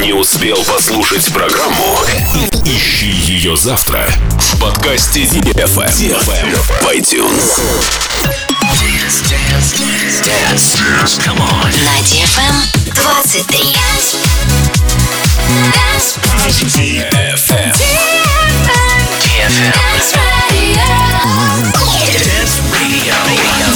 Не успел послушать программу? Ищи ее завтра в подкасте DFM. DFM в iTunes. Dance, dance, dance, dance. Come on. На DFM 23. DFM. DFM. DFM. Dance Radio. Dance Radio.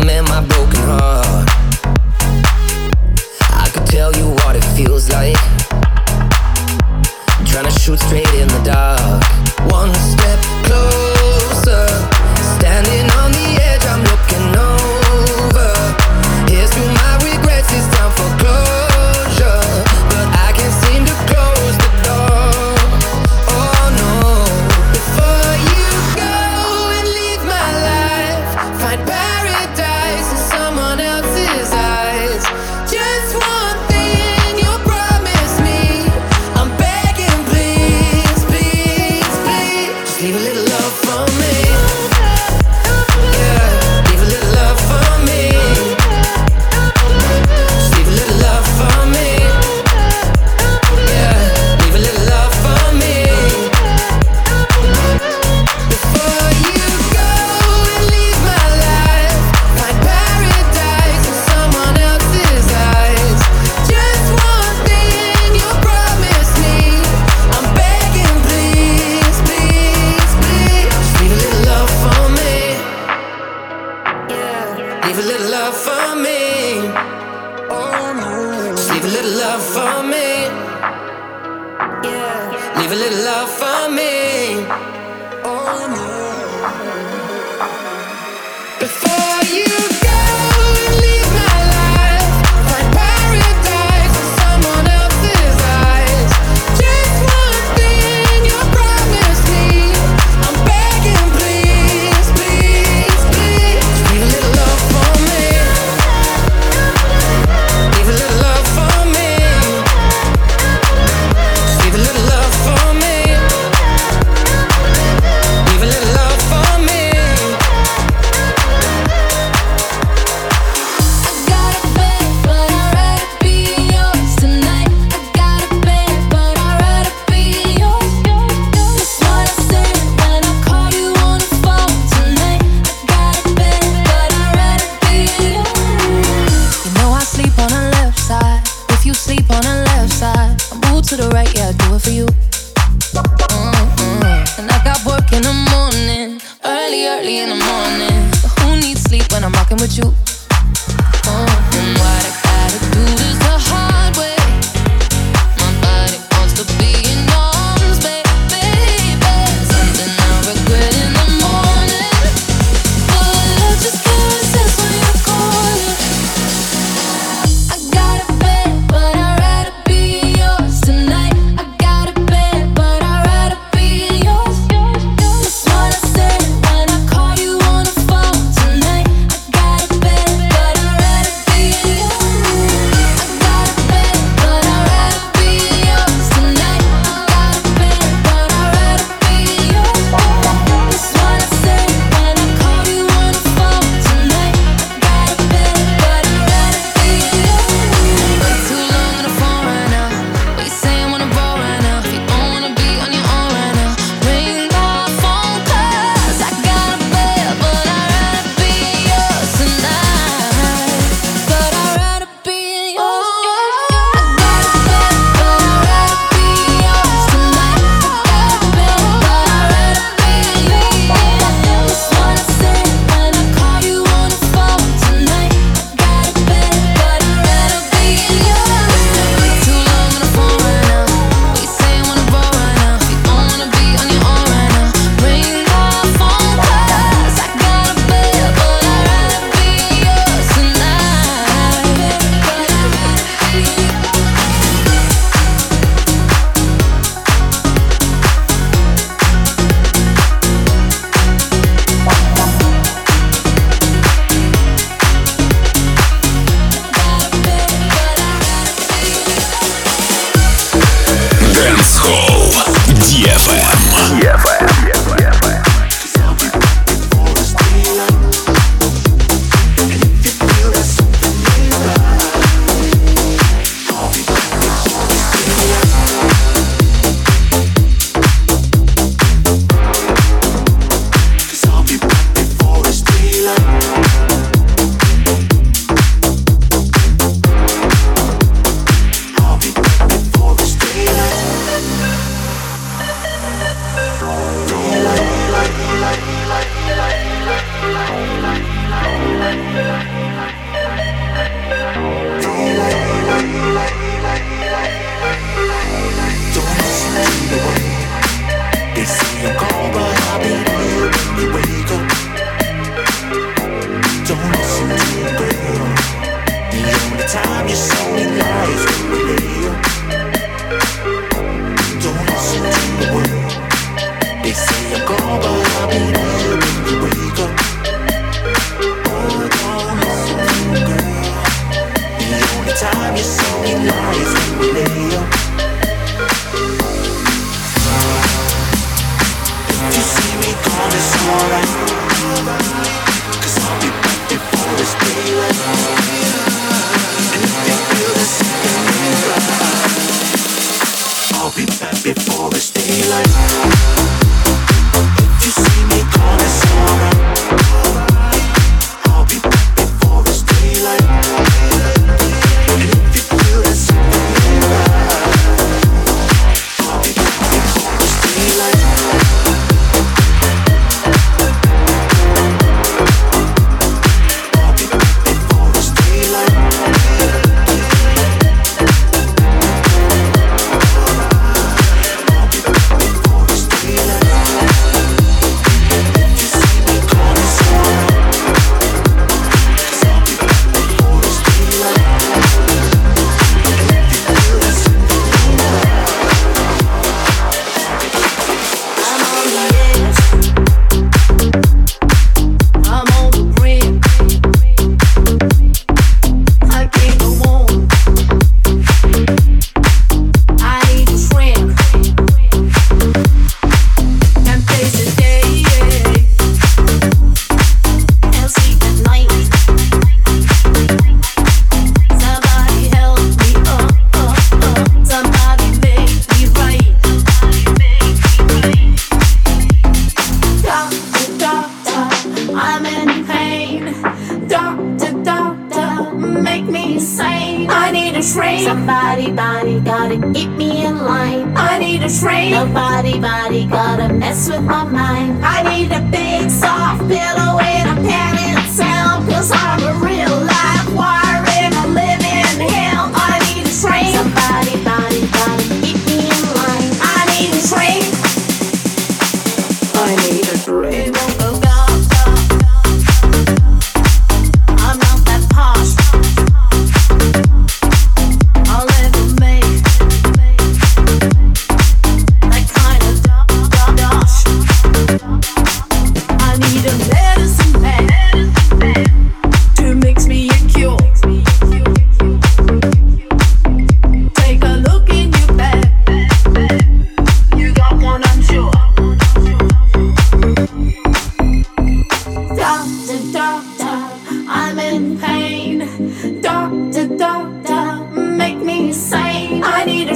him and my broken heart. I could tell you what it feels like. Trying to shoot straight in the dark. One step.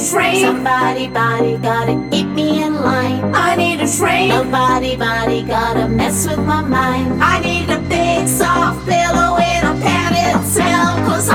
shrink. Somebody, body, gotta keep me in line. I need a train. Nobody, body, gotta mess with my mind. I need a big soft pillow in a padded cell, cause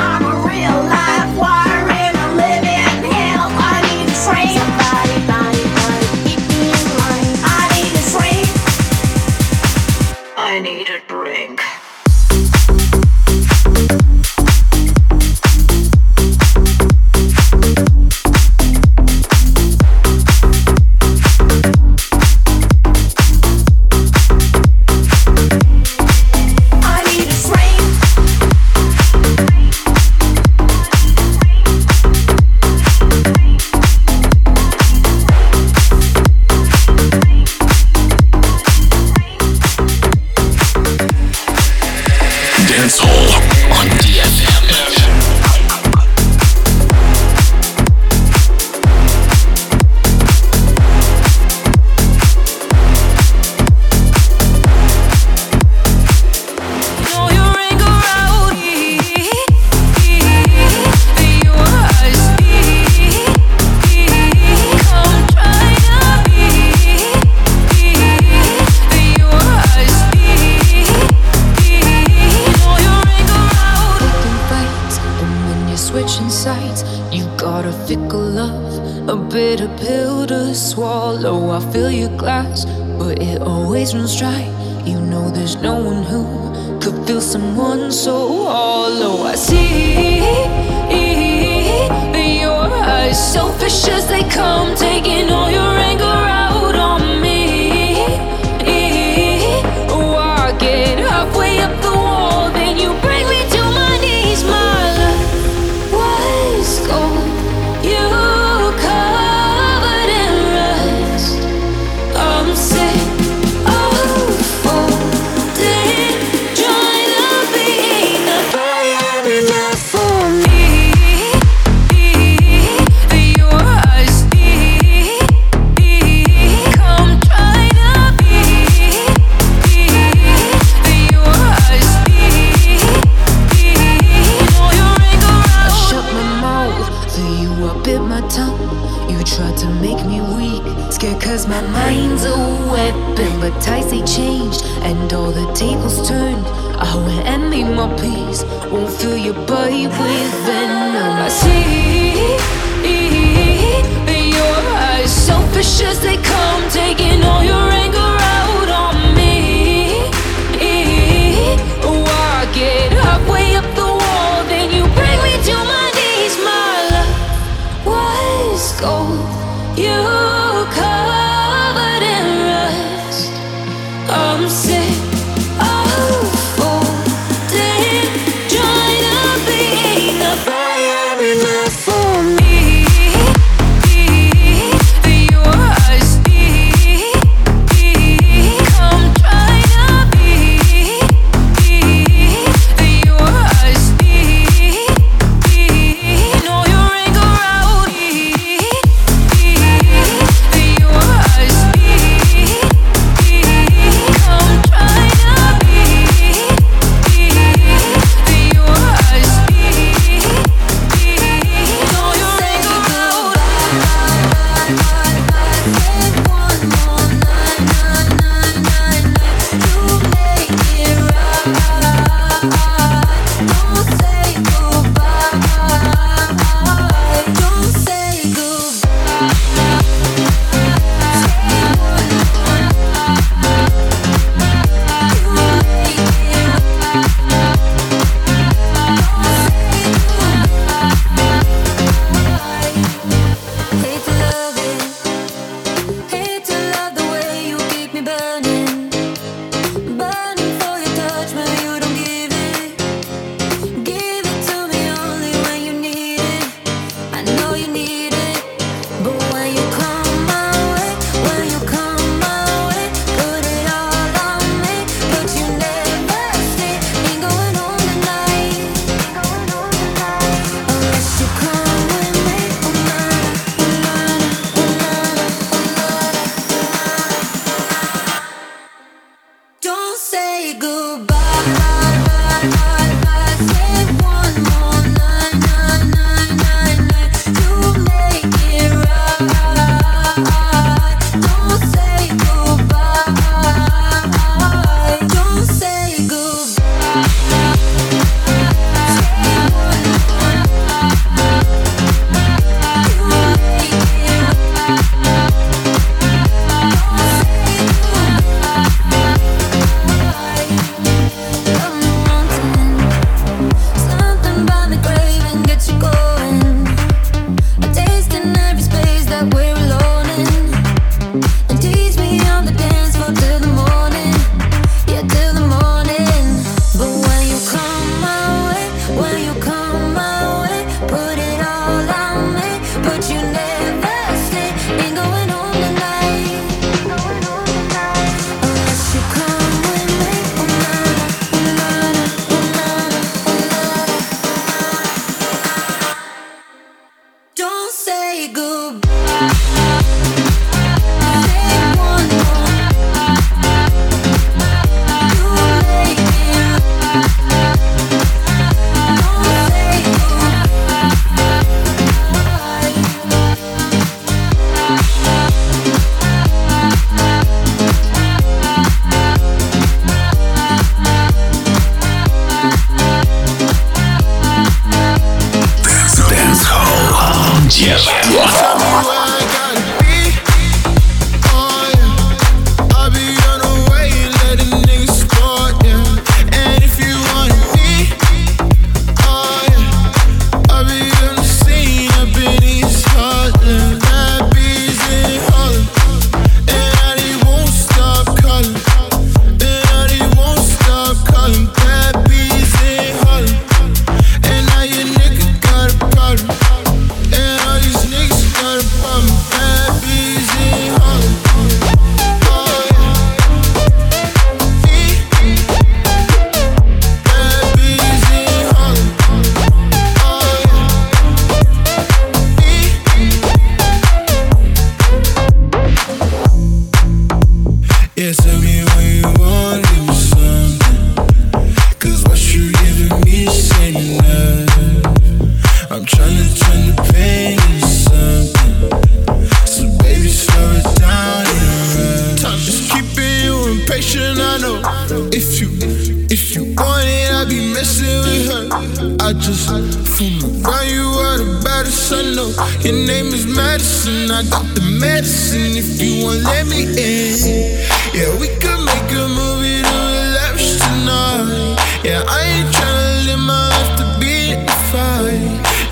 I know your name is Madison. I got the medicine if you want let me in. Yeah, we could make a movie to relapse tonight. Yeah, I ain't tryna live my life to be in fight.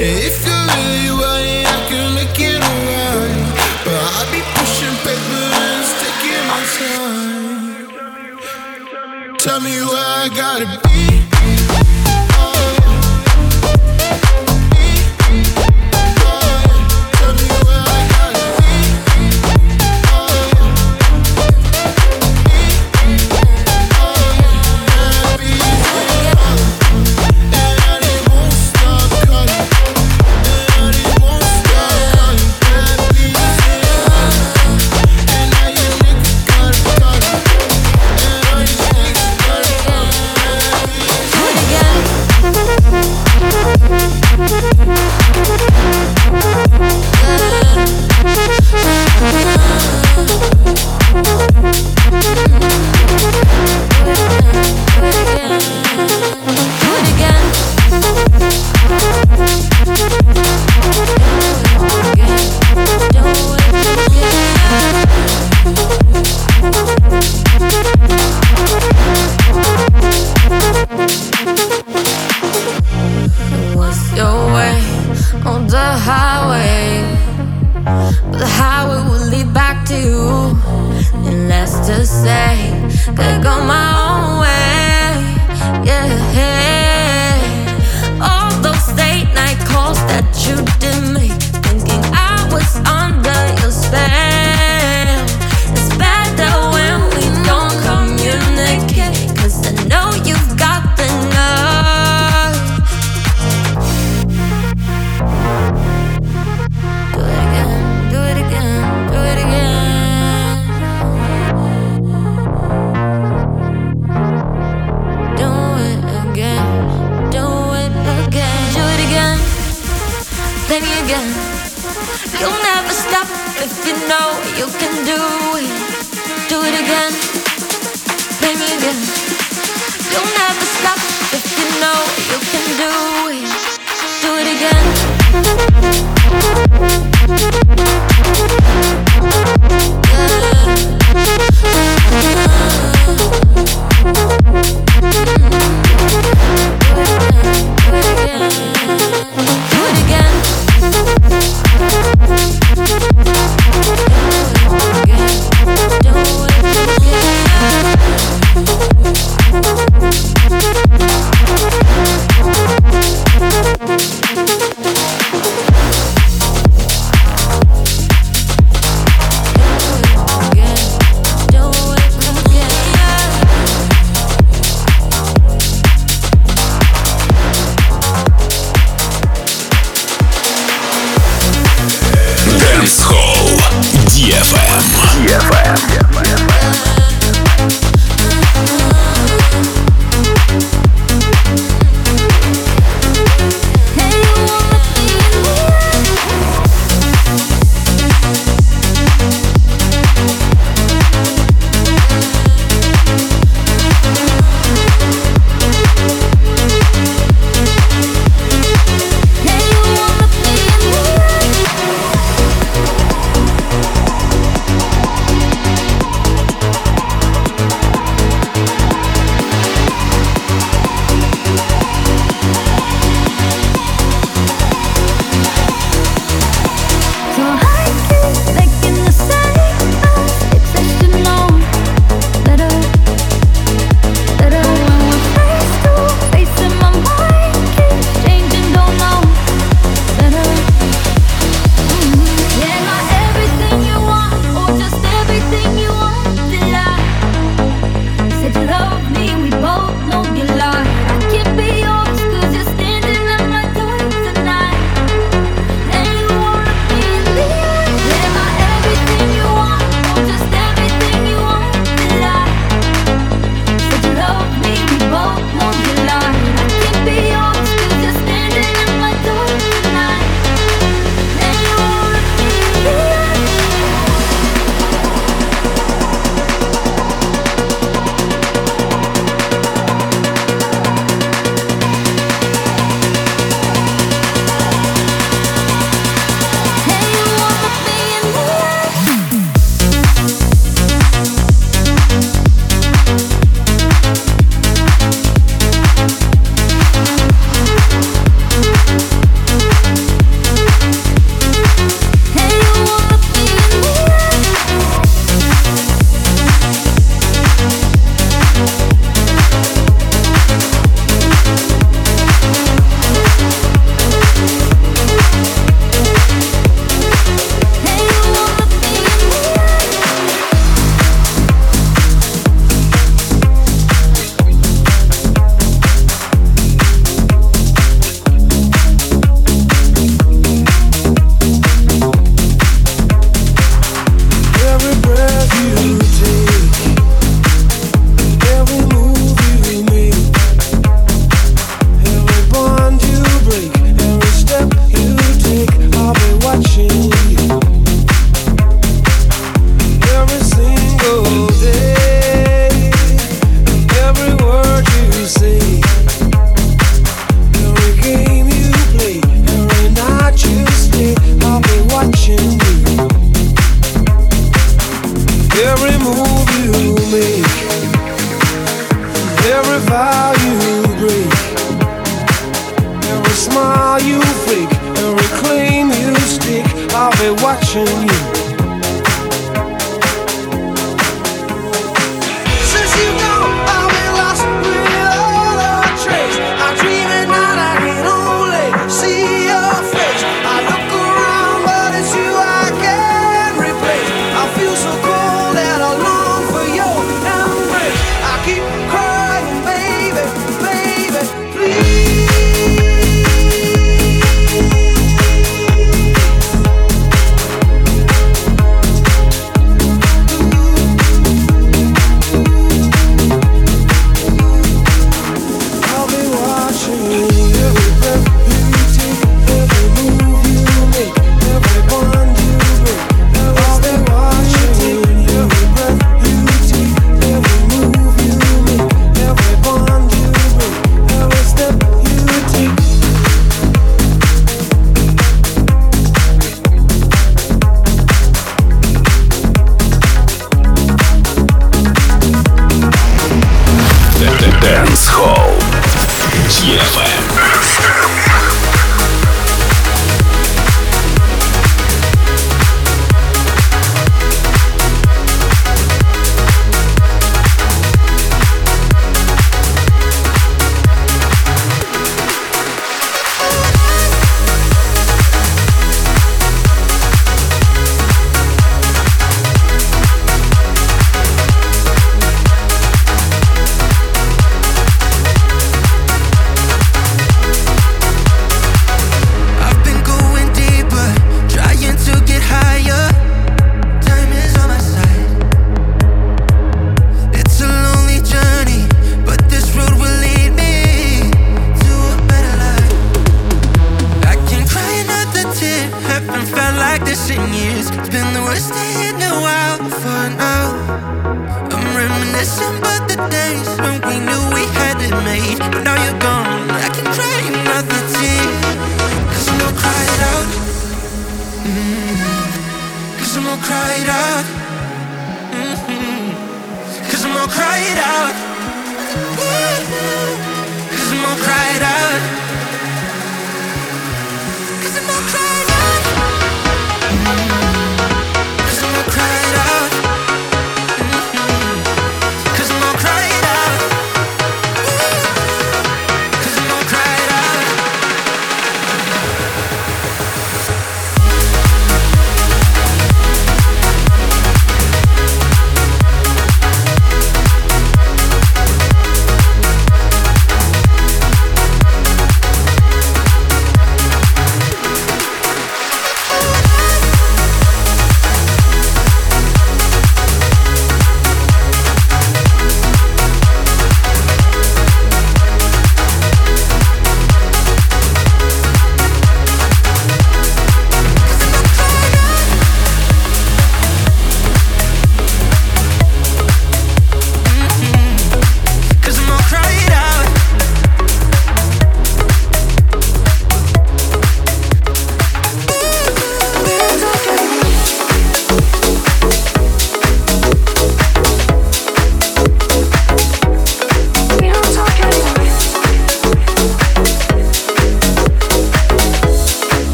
Yeah, if you really want it, I can make it alright. But I be pushing paper and taking my time. Tell me where I gotta be. say could go my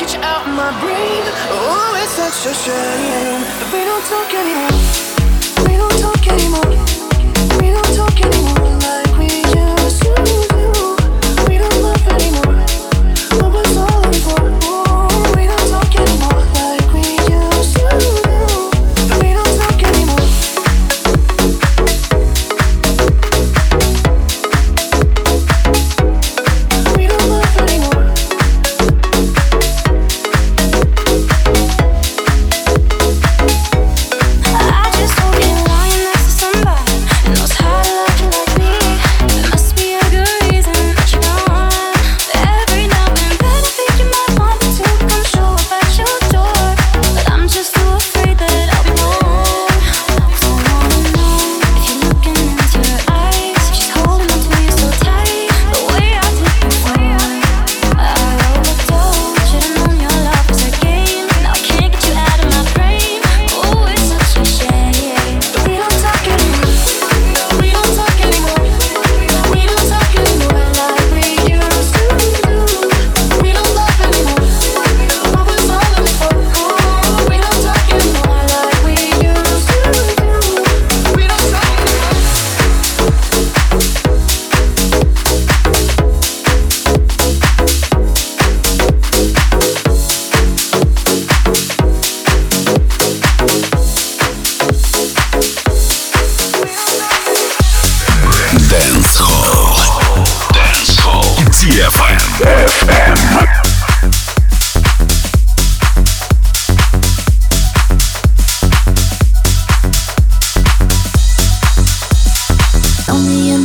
get you out of my brain. Oh, it's such a shame that we don't talk anymore. We don't talk anymore. We don't talk anymore. Like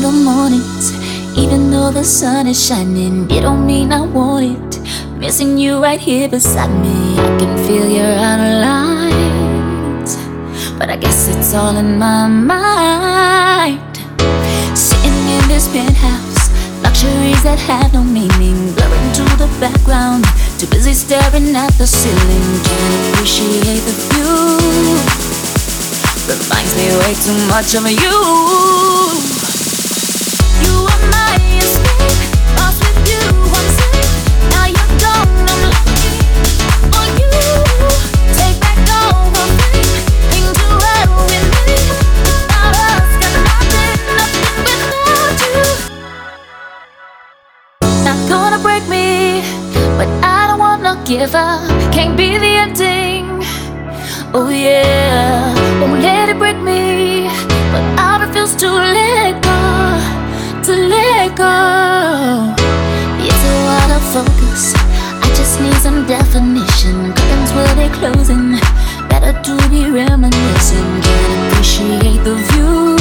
the mornings, even though the sun is shining, it don't mean I want it. Missing you right here beside me, I can feel you're out. But I guess it's all in my mind. Sitting in this penthouse, luxuries that have no meaning, blurring to the background. Too busy staring at the ceiling, can't appreciate the view. Reminds me way too much of you. Give up. Can't be the ending. Oh yeah, won't let it break me, but I refuse to let go, to let go. It's a lot of focus. I just need some definition. Curtains will be closing. Better to be reminiscing. Can't appreciate the view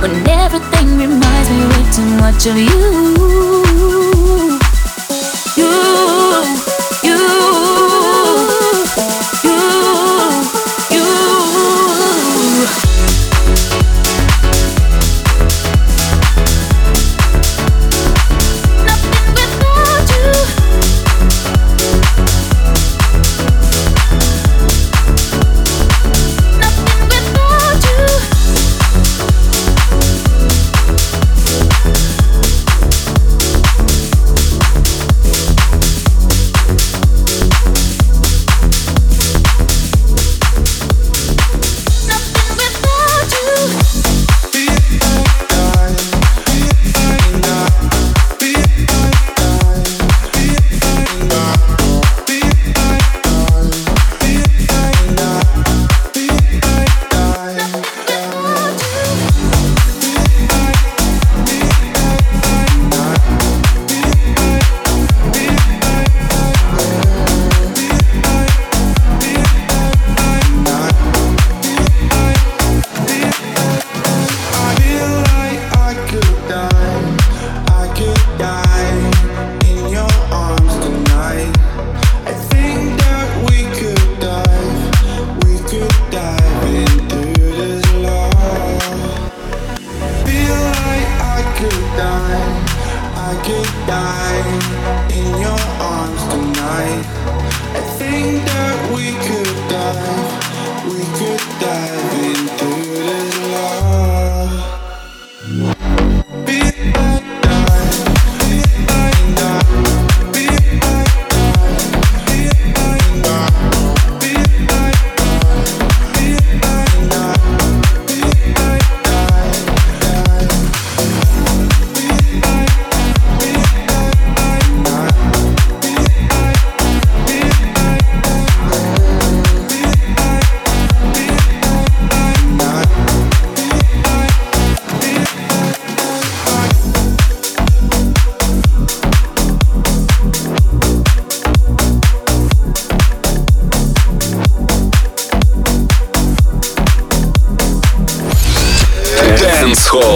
when everything reminds me way too much of you. You,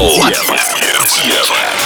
Dance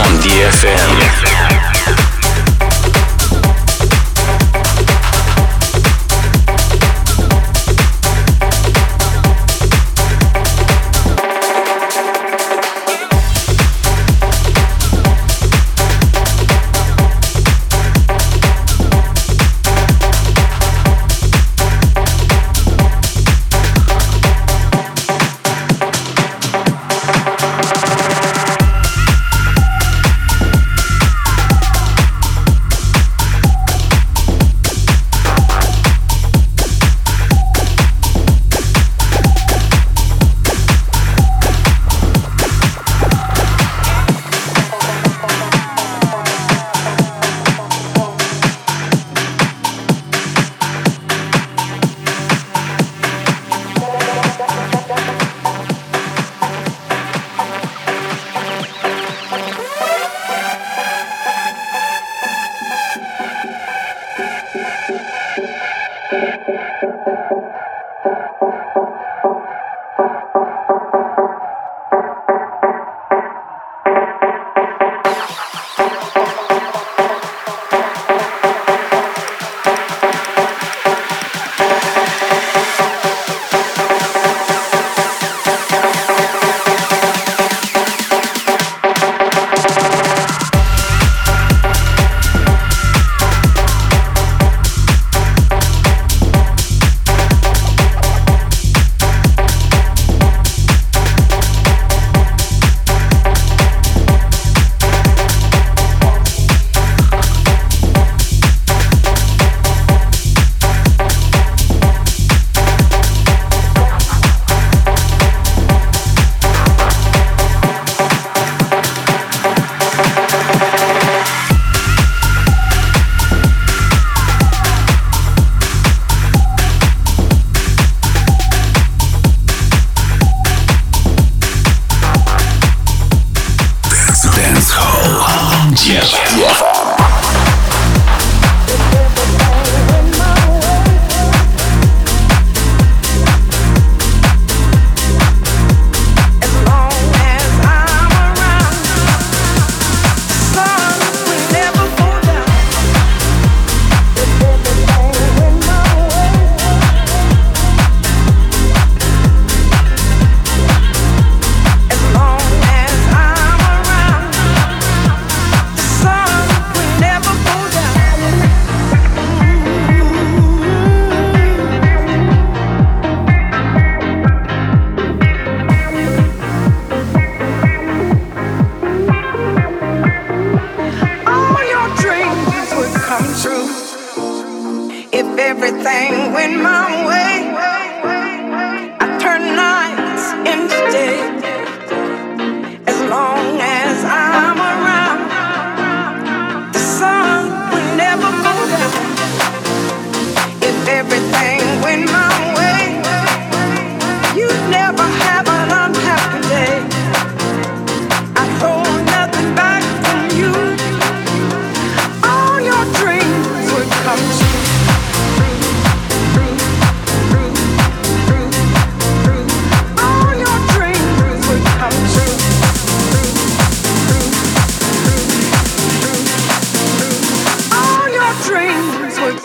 on DFM.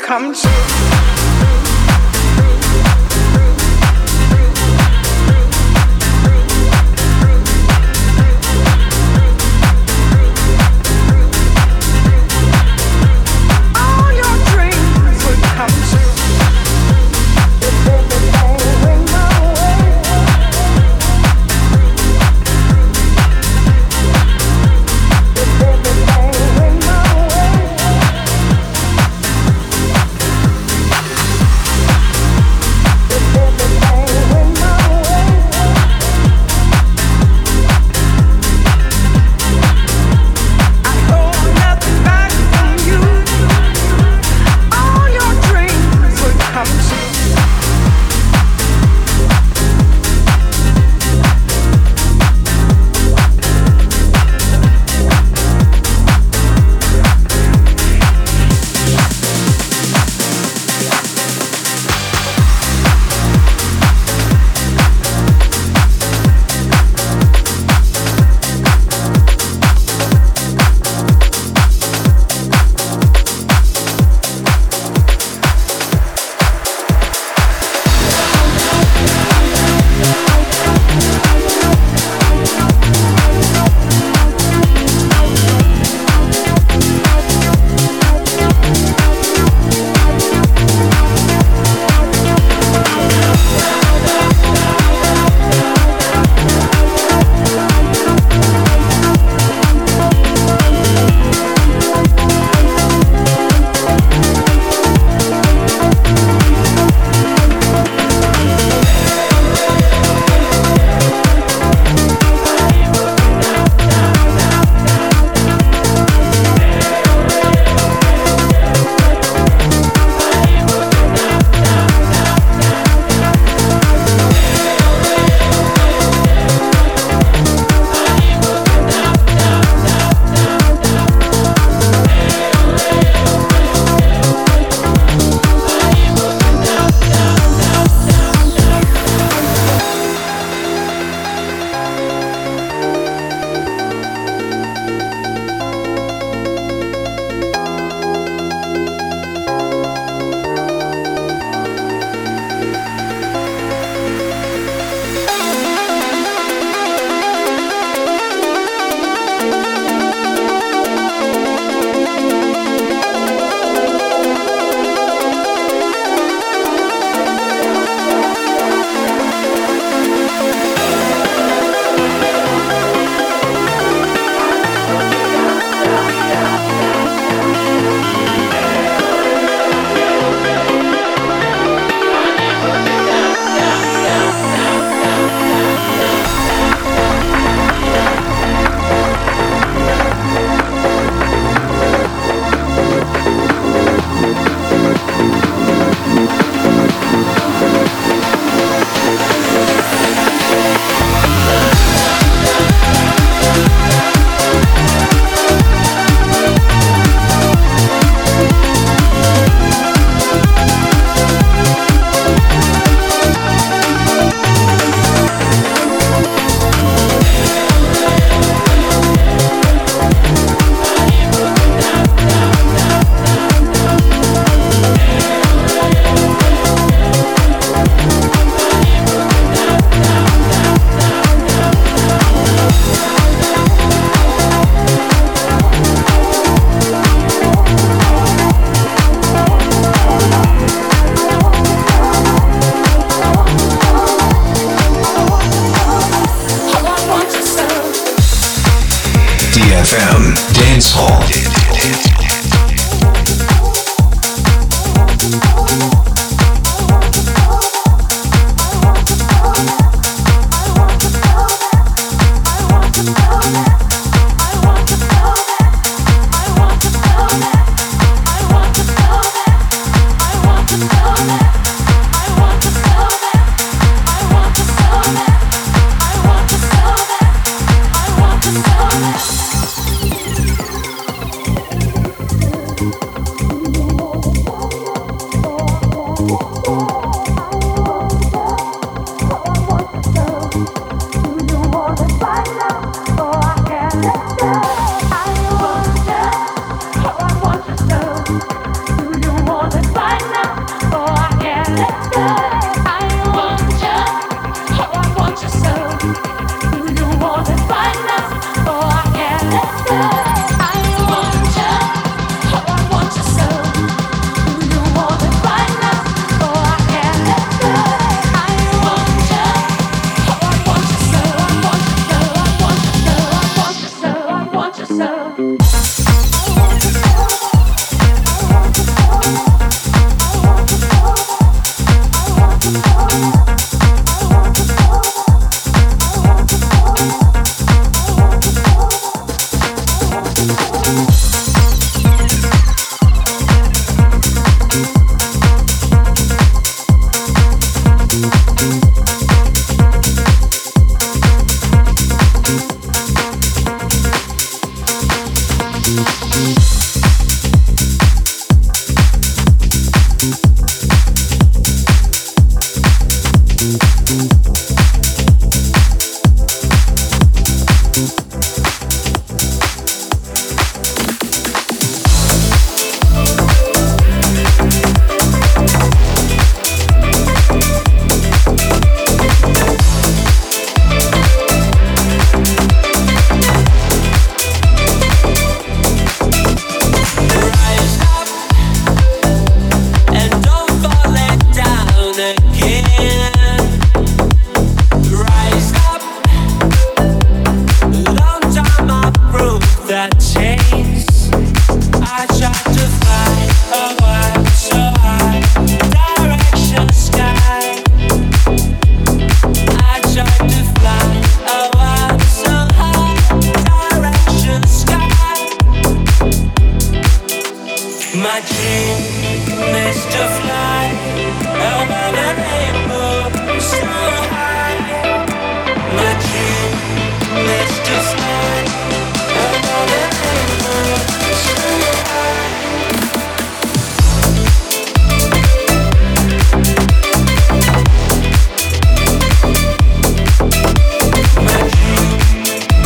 Come true.